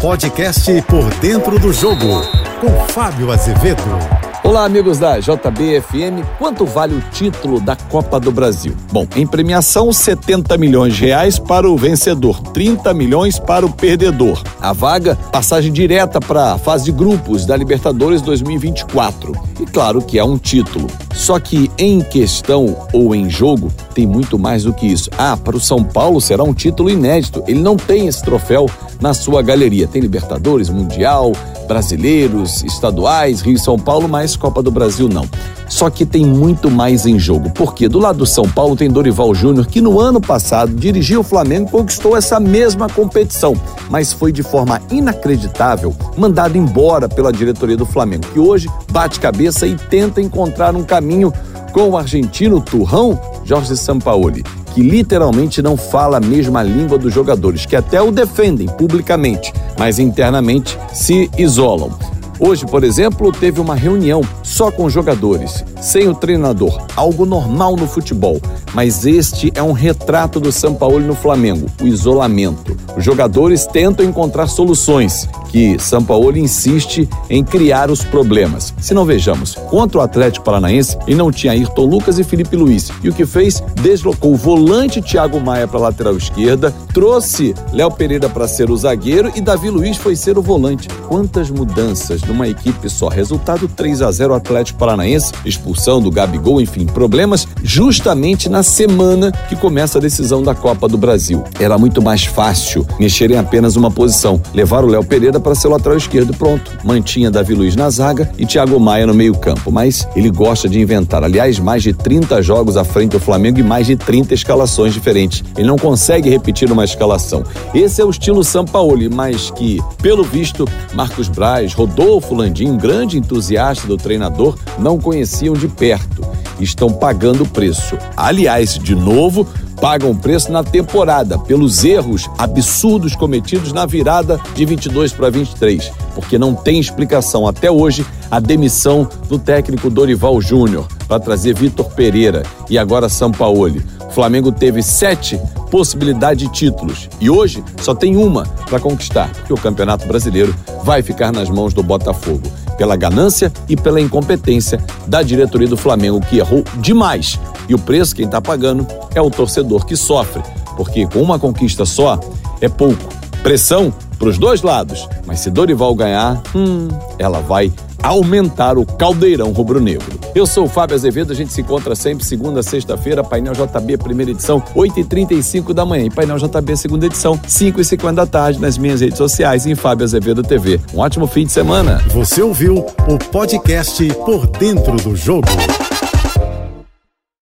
Podcast Por Dentro do Jogo, com Fábio Azevedo. Olá, amigos da JBFM. Quanto vale o título da Copa do Brasil? Bom, em premiação, 70 milhões de reais para o vencedor, 30 milhões para o perdedor. A vaga, passagem direta para a fase de grupos da Libertadores 2024. Claro que é um título. Só que em questão ou em jogo, tem muito mais do que isso. Ah, para o São Paulo será um título inédito. Ele não tem esse troféu na sua galeria. Tem Libertadores, Mundial, brasileiros, estaduais, Rio e São Paulo, mas Copa do Brasil não. Só que tem muito mais em jogo, porque do lado do São Paulo tem Dorival Júnior, que no ano passado dirigiu o Flamengo e conquistou essa mesma competição, mas foi de forma inacreditável mandado embora pela diretoria do Flamengo, que hoje bate cabeça e tenta encontrar um caminho com o argentino Turrão Jorge Sampaoli que literalmente não fala a mesma língua dos jogadores, que até o defendem publicamente, mas internamente se isolam. Hoje, por exemplo, teve uma reunião só com jogadores, sem o treinador, algo normal no futebol, mas este é um retrato do Sampaoli no Flamengo, o isolamento. Os jogadores tentam encontrar soluções, que Sampaoli insiste em criar os problemas. Se não vejamos, contra o Atlético Paranaense, ele não tinha Ayrton Lucas e Felipe Luiz, e o que fez? Deslocou o volante Thiago Maia para a lateral esquerda, trouxe Léo Pereira para ser o zagueiro e Davi Luiz foi ser o volante. Quantas mudanças numa equipe só. Resultado 3 a 0 Atlético Paranaense, expulsão do Gabigol, enfim, problemas justamente na semana que começa a decisão da Copa do Brasil. Era muito mais fácil mexer em apenas uma posição, levar o Léo Pereira para ser lateral esquerdo pronto. Mantinha Davi Luiz na zaga e Thiago Maia no meio-campo, mas ele gosta de inventar. Aliás, mais de 30 jogos à frente do Flamengo e mais de 30 escalações diferentes. Ele não consegue repetir uma escalação. Esse é o estilo Sampaoli, mas que, pelo visto, Marcos Braz, Rodolfo Rodolfo Landim, grande entusiasta do treinador, não conheciam de perto. Estão pagando o preço. Aliás, de novo, pagam preço na temporada pelos erros absurdos cometidos na virada de 22 para 23, porque não tem explicação até hoje a demissão do técnico Dorival Júnior para trazer Vitor Pereira e agora Sampaoli. O Flamengo teve sete possibilidades de títulos e hoje só tem uma para conquistar, porque o Campeonato Brasileiro vai ficar nas mãos do Botafogo. Pela ganância e pela incompetência da diretoria do Flamengo, que errou demais. E o preço quem está pagando é o torcedor que sofre, porque com uma conquista só é pouco. Pressão para os dois lados, mas se Dorival ganhar, hum, ela vai aumentar o caldeirão rubro-negro. Eu sou o Fábio Azevedo, a gente se encontra sempre segunda, sexta-feira, Painel JB, primeira edição, 8h35 da manhã. E Painel JB, segunda edição, 5h50 da tarde, nas minhas redes sociais e em Fábio Azevedo TV. Um ótimo fim de semana. Você ouviu o podcast Por Dentro do Jogo.